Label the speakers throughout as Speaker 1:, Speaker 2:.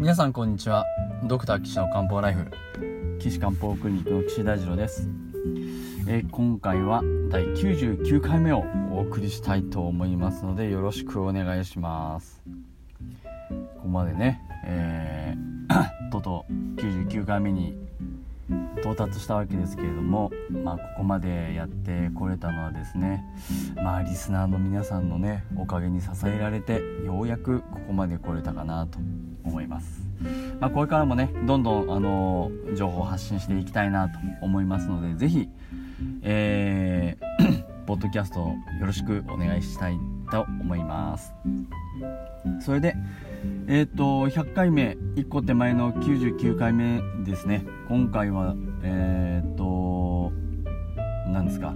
Speaker 1: 皆さんこんにちは。ドクター岸の漢方ライフ。岸漢方クリニックの岸大二郎です、えー今回は第99回目をお送りしたいと思いますのでよろしくお願いします。ここまでね、えー とうとう99回目に到達したわけですけれども、まあ、ここまでやってこれたのはですね、まあ、リスナーの皆さんのねおかげに支えられてようやくここまで来れたかなと思います、まあ、これからもねどんどんあの情報を発信していきたいなと思いますのでぜひえー ポッドキャストよろしくお願いしたいと思います。それでえっ、と100回目1個手前の99回目ですね。今回はえっ、と何ですか。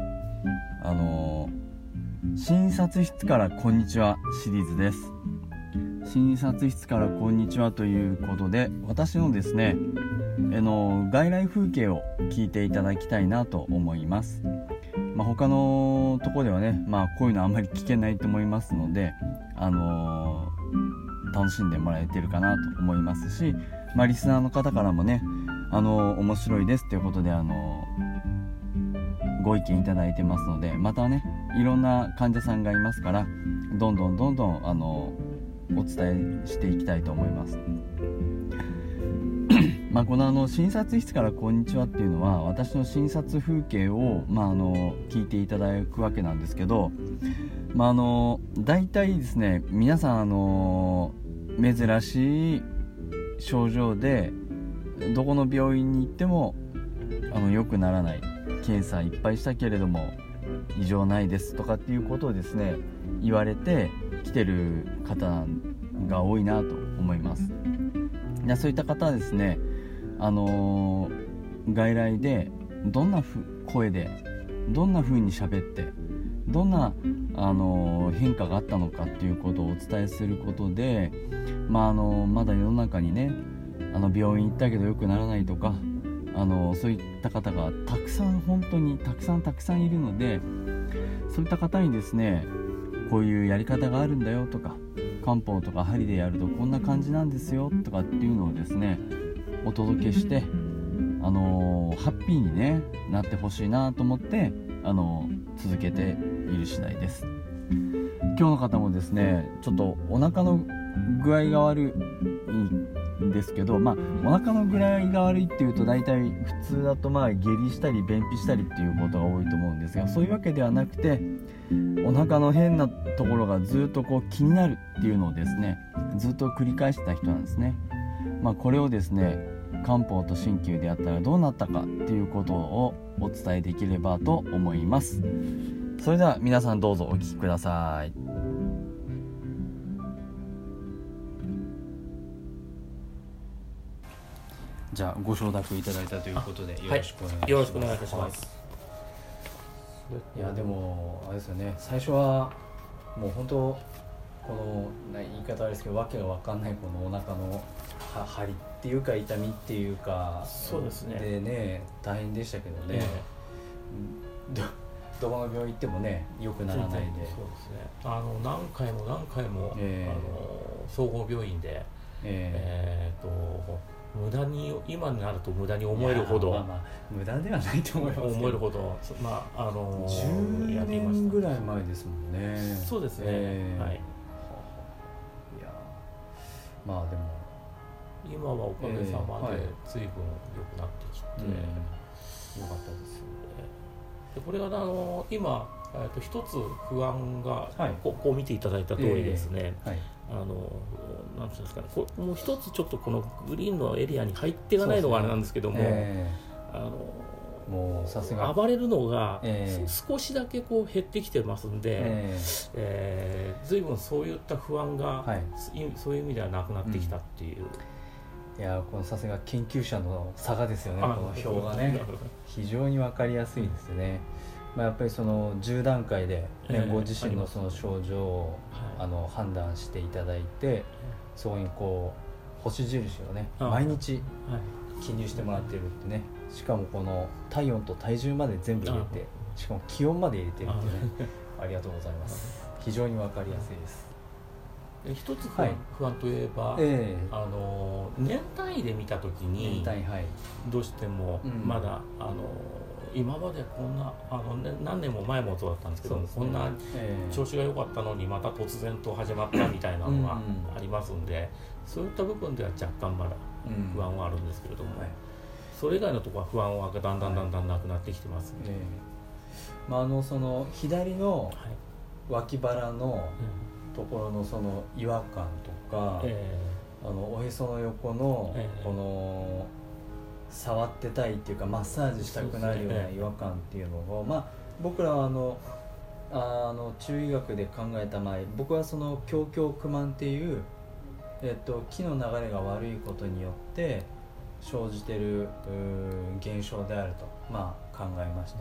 Speaker 1: あの診察室からこんにちはシリーズです。診察室からこんにちはということで私のですねあの外来風景を聞いていただきたいなと思います、まあ、他のとこではね、まあ、こういうのあんまり聞けないと思いますのであの楽しんでもらえてるかなと思いますし、まあ、リスナーの方からもねあの面白いですということであのご意見いただいてますのでまたねいろんな患者さんがいますからどんどんどんどんあのお伝えしていきたいと思います。まあこのあの診察室から「こんにちは」っていうのは私の診察風景を、まあ、あの聞いていただくわけなんですけど、まあ、あの大体ですね皆さんあの珍しい症状でどこの病院に行ってもあの良くならない検査いっぱいしたけれども異常ないですとかっていうことをですね言われて来てる方が多いなと思います。でそういった方はですねあのー外来でどんなふ声でどんな風に喋ってどんな、あのー変化があったのかっていうことをお伝えすることで、まああのーまだ世の中にねあの病院行ったけど良くならないとか、あのそういった方がたくさん本当にたくさんたくさんいるのでそういった方にですねこういうやり方があるんだよとか漢方とか針でやるとこんな感じなんですよとかっていうのをですねお届けして、あのーハッピーに、ね、なってほしいなと思って、あのー続けている次第です。今日の方もですねちょっとお腹の具合が悪いんですけどまあお腹の具合が悪いっていうと大体普通だとまあ下痢したり便秘したりっていうことが多いと思うんですがそういうわけではなくてお腹の変なところがずっとこう気になるっていうのをですねずっと繰り返してた人なんですね。まあこれをですね漢方と鍼灸でやったらどうなったかっていうことをお伝えできればと思います。それでは皆さんどうぞお聞きください。じゃあご承諾いただいたということでよろしくお願いします、
Speaker 2: よろしくお願いいたします。
Speaker 1: いやでもあれですよね。最初はもう本当このな言い方あれですけどわけが分かんないこのお腹のは張りっていうか痛みっていうか
Speaker 2: そうですね。
Speaker 1: でね大変でしたけどね、どどこの病院行ってもね良くならないで。
Speaker 2: そうですね。あの何回も何回も、
Speaker 1: ええ。
Speaker 2: あの総合病院で
Speaker 1: え
Speaker 2: え。ーと無駄に今になると無駄に思えるほど、
Speaker 1: まあまあ無駄ではないと思いますけど。
Speaker 2: 思えるほど。まああの
Speaker 1: 10
Speaker 2: やりました
Speaker 1: 年ぐらい前ですもんね。
Speaker 2: そうですね、
Speaker 1: えー
Speaker 2: はい。
Speaker 1: いやまあでも。
Speaker 2: 今はおかげさまで
Speaker 1: えーはい。
Speaker 2: 随分良くなってきて、
Speaker 1: うん。よかったです
Speaker 2: でこれがあの今、えー、と一つ不安が、
Speaker 1: はい。
Speaker 2: ここう見ていただいた通りですね、
Speaker 1: はい。
Speaker 2: あのなんていうんですかね。こもう一つちょっとこのグリーンのエリアに入っていかないのがあれなんですけども、
Speaker 1: え
Speaker 2: あの
Speaker 1: ーもうさすが。
Speaker 2: 暴れるのが、
Speaker 1: ええ
Speaker 2: す少しだけこう減ってきてますんで、
Speaker 1: え
Speaker 2: えー、随分そういった不安が、
Speaker 1: はい。
Speaker 2: いそういう意味ではなくなってきたっていう、
Speaker 1: ーいやこのさすが研究者の差がですよねこ
Speaker 2: あ
Speaker 1: の表がね。非常に分かりやすいですね、まあ、やっぱりその10段階で、ね
Speaker 2: ええ
Speaker 1: ご自身のその症状を
Speaker 2: はい。
Speaker 1: あの判断していただいてそこにこう星印をね
Speaker 2: あ
Speaker 1: 毎日
Speaker 2: はい。
Speaker 1: 記入してもらってるってねしかもこの体温と体重まで全部入れてしかも気温まで入れてるってねありがとうございます。非常に分かりやすいです。
Speaker 2: で一つ不安,、といえば、
Speaker 1: え
Speaker 2: あの年単位で見た時
Speaker 1: え
Speaker 2: に
Speaker 1: 年単位はい。
Speaker 2: どうしても
Speaker 1: うん。
Speaker 2: まだ、あの今までこんなあの、ね、何年も前もそうだったんですけども、こんな
Speaker 1: ええ。
Speaker 2: 調子が良かったのにまた突然と始まったみたいなのが
Speaker 1: うん
Speaker 2: ありますんで、そういった部分では若干まだ
Speaker 1: うん。
Speaker 2: 不安はあるんですけれども、
Speaker 1: はい。
Speaker 2: それ以外のところは不安はだんだんだんだんなくなってきてますんで、
Speaker 1: ええ。まああのその左の
Speaker 2: はい。
Speaker 1: 脇腹の
Speaker 2: うん。
Speaker 1: ところのその違和感とか、
Speaker 2: え。
Speaker 1: あのおへその横の
Speaker 2: ええ。
Speaker 1: この触ってたいっていうかマッサージしたくなるような違和感っていうのを、まあ僕らはあのあの中医学で考えた前僕はその胸胸苦満っていう、えっと、気の流れが悪いことによって生じてる現象であると、まあ、考えました、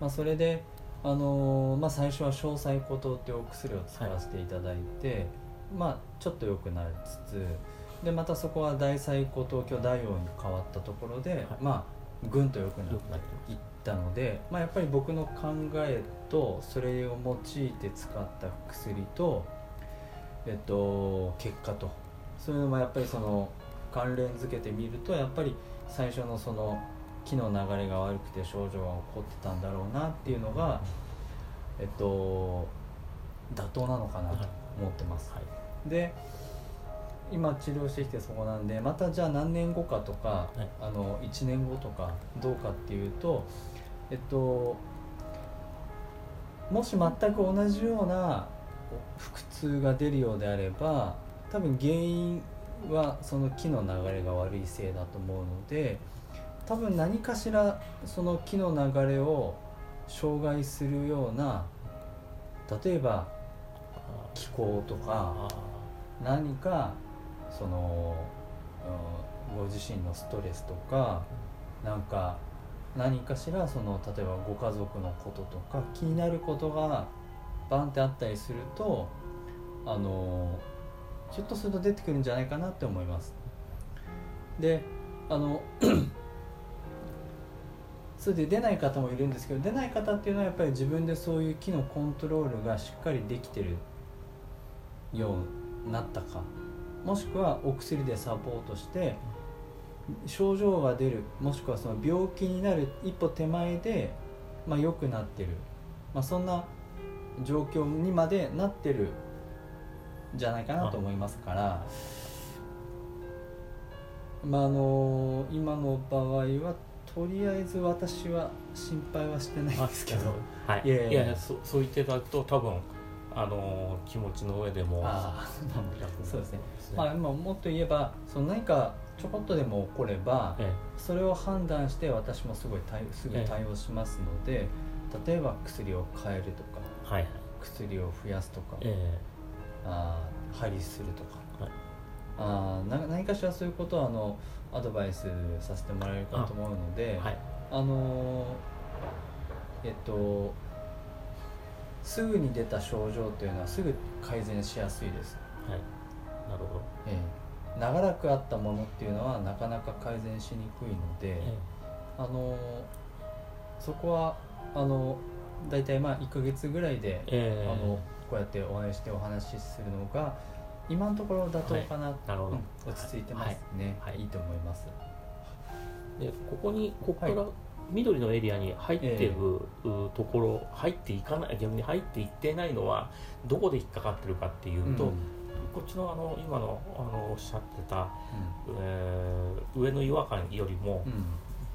Speaker 1: まあ、それで、あのーまあ、最初は詳細孤島っていうお薬を使わせていただいて、まあ、ちょっと良くなりつつでまたそこは大細孤島鏡大王に変わったところで、まあぐんと
Speaker 2: 良くなって
Speaker 1: いったので、まあ、やっぱり僕の考えとそれを用いて使った薬と、えっと、結果と。そういうのもやっぱりその関連づけてみるとやっぱり最初のその気の流れが悪くて症状が起こってたんだろうなっていうのが、えっと、妥当なのかなと思ってます。
Speaker 2: はい。
Speaker 1: で今治療してきてそこなんでまたじゃあ何年後かとか、
Speaker 2: はい。
Speaker 1: あの1年後とかどうかっていうとえっともし全く同じような腹痛が出るようであれば多分原因はその気の流れが悪いせいだと思うので多分何かしらその気の流れを障害するような例えば気候とか
Speaker 2: あ
Speaker 1: 何かその、うんご自身のストレスとかなんか何かしらその例えばご家族のこととか気になることがバンってあったりするとあのひょっとすると出てくるんじゃないかなって思います。であの それで出ない方もいるんですけど出ない方っていうのはやっぱり自分でそういう気のコントロールがしっかりできてるようになったかもしくはお薬でサポートして症状が出るもしくはその病気になる一歩手前で、まあ、良くなってる、まあ、そんな状況にまでなってるんじゃないかなと思いますから。まああの今の場合はとりあえず私は心配はしてないですけど。
Speaker 2: はい。
Speaker 1: いやいや
Speaker 2: そう言っていただくと多分あの気持ちの上でも
Speaker 1: そうですね。
Speaker 2: ね。
Speaker 1: まあ、今もっと言えばその何かちょこっとでも起これば
Speaker 2: え
Speaker 1: それを判断して私もすごい対すぐ対応しますので、例えば薬を変えるとか
Speaker 2: えはいはい。
Speaker 1: 薬を増やすとか、
Speaker 2: え
Speaker 1: あー針するとか、
Speaker 2: はい。
Speaker 1: あーな何かしらそういうことはあのアドバイスさせてもらえるかと思うので
Speaker 2: えはい。
Speaker 1: あのーえっとすぐに出た症状というのはすぐ改善しやすいです。
Speaker 2: はい。なるほど。
Speaker 1: ええ。長らくあったものっていうのはなかなか改善しにくいので、
Speaker 2: え
Speaker 1: あのそこはあの大体まあ1ヶ月ぐらいで、
Speaker 2: ええ。え
Speaker 1: あのこうやってお会いしてお話しするのが今のところ妥当かな、
Speaker 2: なるほど、
Speaker 1: うん。落ち着いてますね、
Speaker 2: はい。
Speaker 1: い、いと思います。
Speaker 2: でここにここから緑のエリアに入ってる、うところ入っていかない逆に入っていってないのはどこで引っかかってるかっていうと、
Speaker 1: うん。
Speaker 2: こっちのあの今のあのおっしゃってた、えー上の違和感よりも
Speaker 1: うん。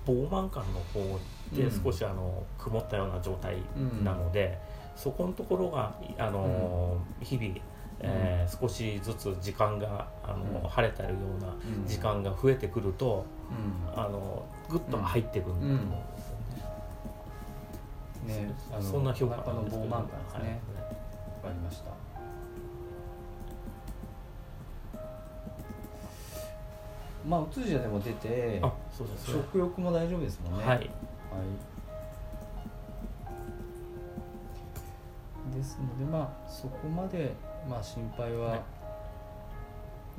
Speaker 2: 膨満感の方で
Speaker 1: うん。
Speaker 2: 少しあの曇ったような状態なので、そこのところがあの、日々、えー少しずつ時間があの、
Speaker 1: うん。
Speaker 2: 晴れたような
Speaker 1: うん。
Speaker 2: 時間が増えてくると、
Speaker 1: うん。
Speaker 2: あのぐっと入ってくるんだと思う。ん。ですよね。
Speaker 1: ねあの
Speaker 2: そんな評価なんです
Speaker 1: ね。
Speaker 2: は
Speaker 1: かりましたまあうつじゃでも出て
Speaker 2: あそうですね
Speaker 1: 食欲も大丈夫ですもんね。
Speaker 2: はい。
Speaker 1: はい。ですのでまあそこまでまあ心配
Speaker 2: は
Speaker 1: はい。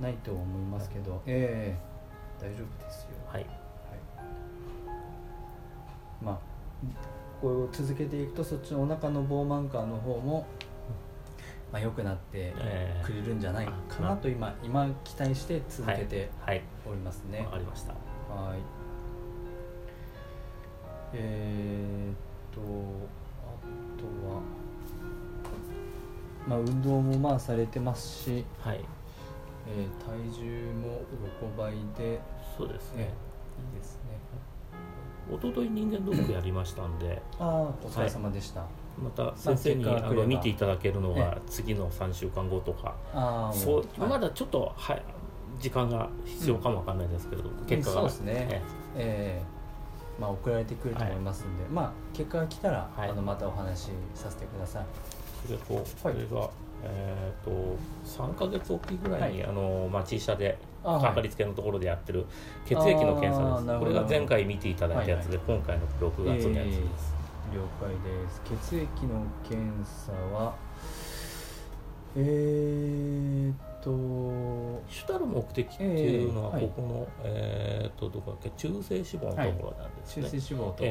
Speaker 1: ないと思いますけど、ええ大丈夫ですよこれを続けていくとそっちのお腹の膨満感の方も、まあ、良くなって
Speaker 2: えー。
Speaker 1: くれるんじゃないかなと今今期待して続けて
Speaker 2: はい。
Speaker 1: おりますね。
Speaker 2: わかりました。
Speaker 1: はい。えー、っとあとはまあ運動もまあされてますし、
Speaker 2: はい。
Speaker 1: えー体重も横ばいで、
Speaker 2: そうですね。
Speaker 1: ね、いいですね
Speaker 2: 一昨日人間ドックやりましたんで
Speaker 1: ああお疲れ様でした、
Speaker 2: また先生に
Speaker 1: まあ
Speaker 2: の見ていただけるの
Speaker 1: え
Speaker 2: は次の3週間後とか。
Speaker 1: ああ
Speaker 2: そう
Speaker 1: はい。
Speaker 2: まだちょっとはい時間が必要かもわかんないですけど、結果が。
Speaker 1: そうですね。
Speaker 2: え。
Speaker 1: ええまあ送られてくると思いますんで、まあ結果が来たら、
Speaker 2: はい。
Speaker 1: あのまたお話しさせてください。
Speaker 2: それと、それが、えー、と3か月おきぐらいに、
Speaker 1: は
Speaker 2: あのまあ、小社でかかりつけのところでやってる血液の検査です、これが前回見ていただいたやつで、今回の6月のやつです、
Speaker 1: 了解です血液の検査はえー、っと
Speaker 2: 主たる目的っていうのは、
Speaker 1: えーはい。
Speaker 2: ここの、えー、とどこだっけ？中性脂肪のところなんです
Speaker 1: 中
Speaker 2: ね、
Speaker 1: 性脂肪と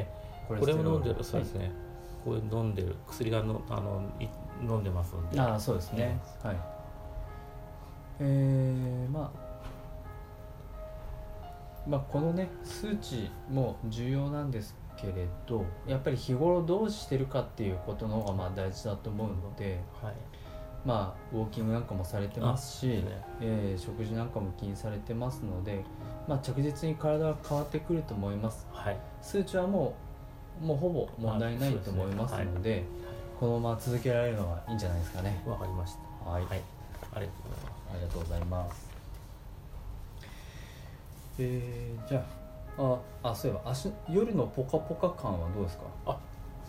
Speaker 2: これを飲んでるそうですね、これ飲んでる薬がのあのい飲んでますんで。
Speaker 1: ああそうですね、はい。えー、まあまあこのね数値も重要なんですけれどやっぱり日頃どうしてるかっていうことの方がまあ大事だと思うので
Speaker 2: はい
Speaker 1: まあウォーキングなんかもされてますし、
Speaker 2: ね
Speaker 1: えー食事なんかも気にされてますので、まあ、着実に体は変わってくると思います。
Speaker 2: はい。
Speaker 1: 数値はもうもうほぼ問題ないと思いますのでこのまま続けられるのがいいんじゃないですかね。
Speaker 2: わかりました。
Speaker 1: はい、
Speaker 2: はい。ありがとうございます。
Speaker 1: えー、じゃあああそういえば足夜のポカポカ感はどうですか？
Speaker 2: あ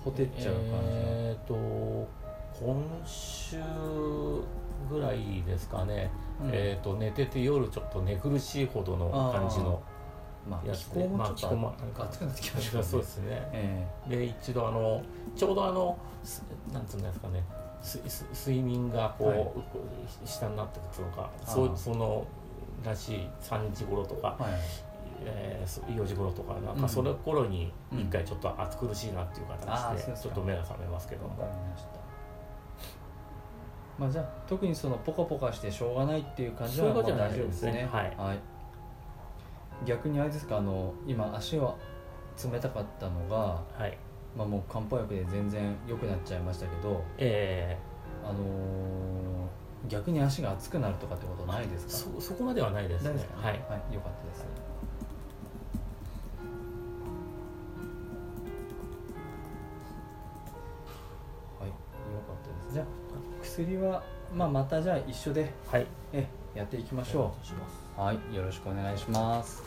Speaker 1: ほてっちゃう感じ、
Speaker 2: えっ、と今週ぐらいですかね、
Speaker 1: うん。
Speaker 2: えっ、と寝てて夜ちょっと寝苦しいほどの感じの
Speaker 1: まあ気
Speaker 2: やつで
Speaker 1: 候もちょっと、暑くなってきましたね。
Speaker 2: そうですね。
Speaker 1: え
Speaker 2: で一度あのちょうどあのすなんつうんですかね。すす睡眠がこう、
Speaker 1: はい。
Speaker 2: 下になってくるのか
Speaker 1: あー。
Speaker 2: そうそのらしい3時頃とか、
Speaker 1: えはい。
Speaker 2: えーそ4時頃とかなん
Speaker 1: うん。
Speaker 2: かその頃に
Speaker 1: うん。
Speaker 2: 一回ちょっと暑苦しいなっていう形でちょっと目が覚めますけど
Speaker 1: わかりましたまあじゃあ特にそのポカポカしてしょうがないっていう感じはまあ大丈夫ですね。
Speaker 2: ですね。はい。
Speaker 1: 逆にあれですかあの今足は冷たかったのが、
Speaker 2: はい。
Speaker 1: まあ、もう漢方薬で全然良くなっちゃいましたけど
Speaker 2: え
Speaker 1: あのー逆に足が熱くなるとかってことないです
Speaker 2: ー
Speaker 1: か？
Speaker 2: そそこまではないですね。はい。
Speaker 1: はい、よかったです、は薬は、まあ、またじゃあ一緒で
Speaker 2: はい。
Speaker 1: えやっていきましょう。はいよろしくお願いします。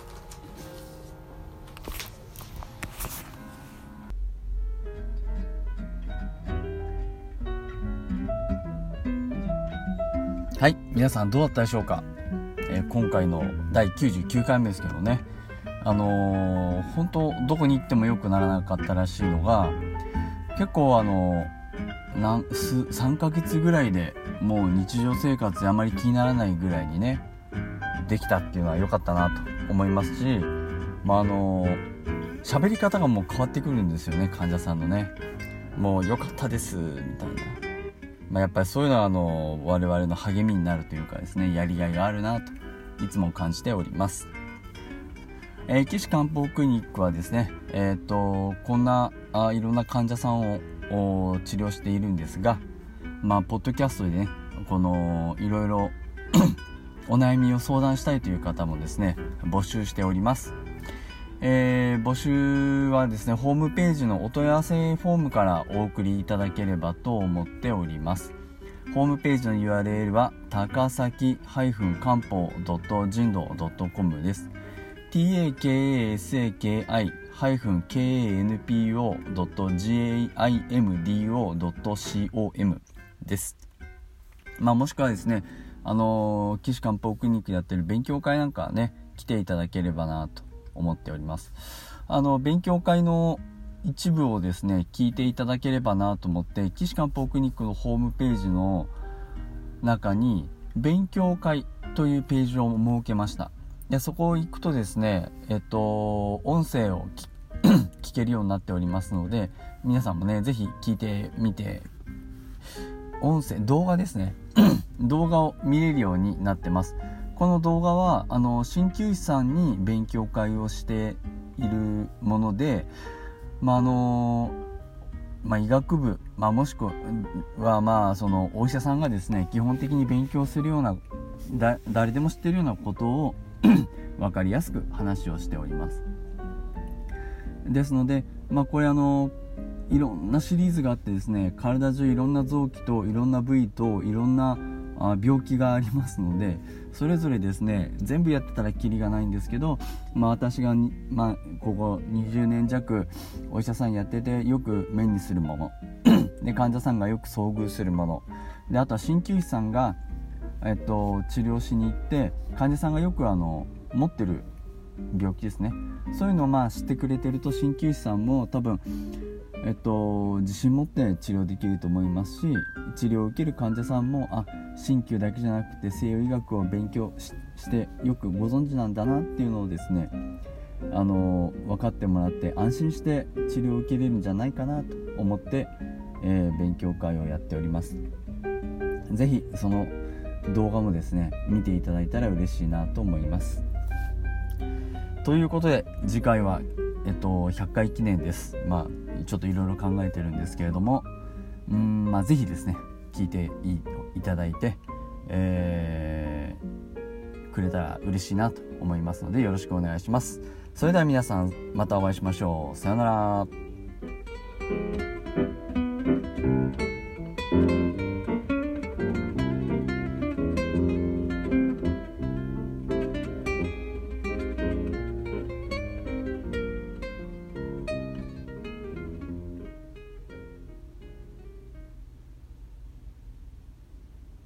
Speaker 1: はい皆さんどうだったでしょうか、えー今回の第99回目ですけどね。あのー本当どこに行っても良くならなかったらしいのが結構あのなんす3ヶ月ぐらいでもう日常生活であまり気にならないぐらいにねできたっていうのは良かったなと思いますしまああの喋り方がもう変わってくるんですよね患者さんのねもう良かったですみたいな
Speaker 3: まあ、やっぱりそういうのはあの我々の励みになるというかですねやりがいがあるなといつも感じております。えー、岸漢方クリニックはですね、えーと、こんなあいろんな患者さんを治療しているんですが、まあ、ポッドキャストでねこのいろいろ お悩みを相談したいという方もですね募集しております、えー、募集はですねホームページのお問い合わせフォームからお送りいただければと思っております。ホームページの URL は高崎漢方人道 .com です。Takasaki takasaki-kanpo.jimdo.com です。まあ、もしくはですね、あのー、岸漢方クリニックでやってる勉強会なんかね、来ていただければなと思っております。あの、勉強会の一部をですね、聞いていただければなと思って、岸漢方クリニックのホームページの中に、勉強会というページを設けました。でそこ行くとですねえっと音声を聞 聞けるようになっておりますので皆さんもね是非聞いてみて音声動画ですね。動画を見れるようになってます。この動画はあの鍼灸師さんに勉強会をしているものでまああのまあ、医学部、まあ、もしくはまあそのお医者さんがですね基本的に勉強するような誰でも知ってるようなことを 分かりやすく話をしております。ですので、まあ、これあのいろんなシリーズがあってですね体中いろんな臓器といろんな部位といろんな病気がありますのでそれぞれですね全部やってたらきりがないんですけど、まあ、私がまあ、ここ20年弱お医者さんやっててよく目にするもの で患者さんがよく遭遇するものであとは鍼灸師さんがえっと、治療しに行って患者さんがよくあの持ってる病気ですねそういうのをまあ知ってくれてると鍼灸師さんも多分、えっと、自信持って治療できると思いますし治療を受ける患者さんもあ鍼灸だけじゃなくて西洋医学を勉強してよくご存知なんだなっていうのをですねあの分かってもらって安心して治療を受けれるんじゃないかなと思って、えー、勉強会をやっております。ぜひその動画もですね見ていただいたら嬉しいなと思いますということで次回はえっと100回記念です。まあちょっといろいろ考えてるんですけれども。うんまあ是非ですね聞いていただいてえー、くれたら嬉しいなと思いますのでよろしくお願いします。それでは皆さんまたお会いしましょう。さようなら。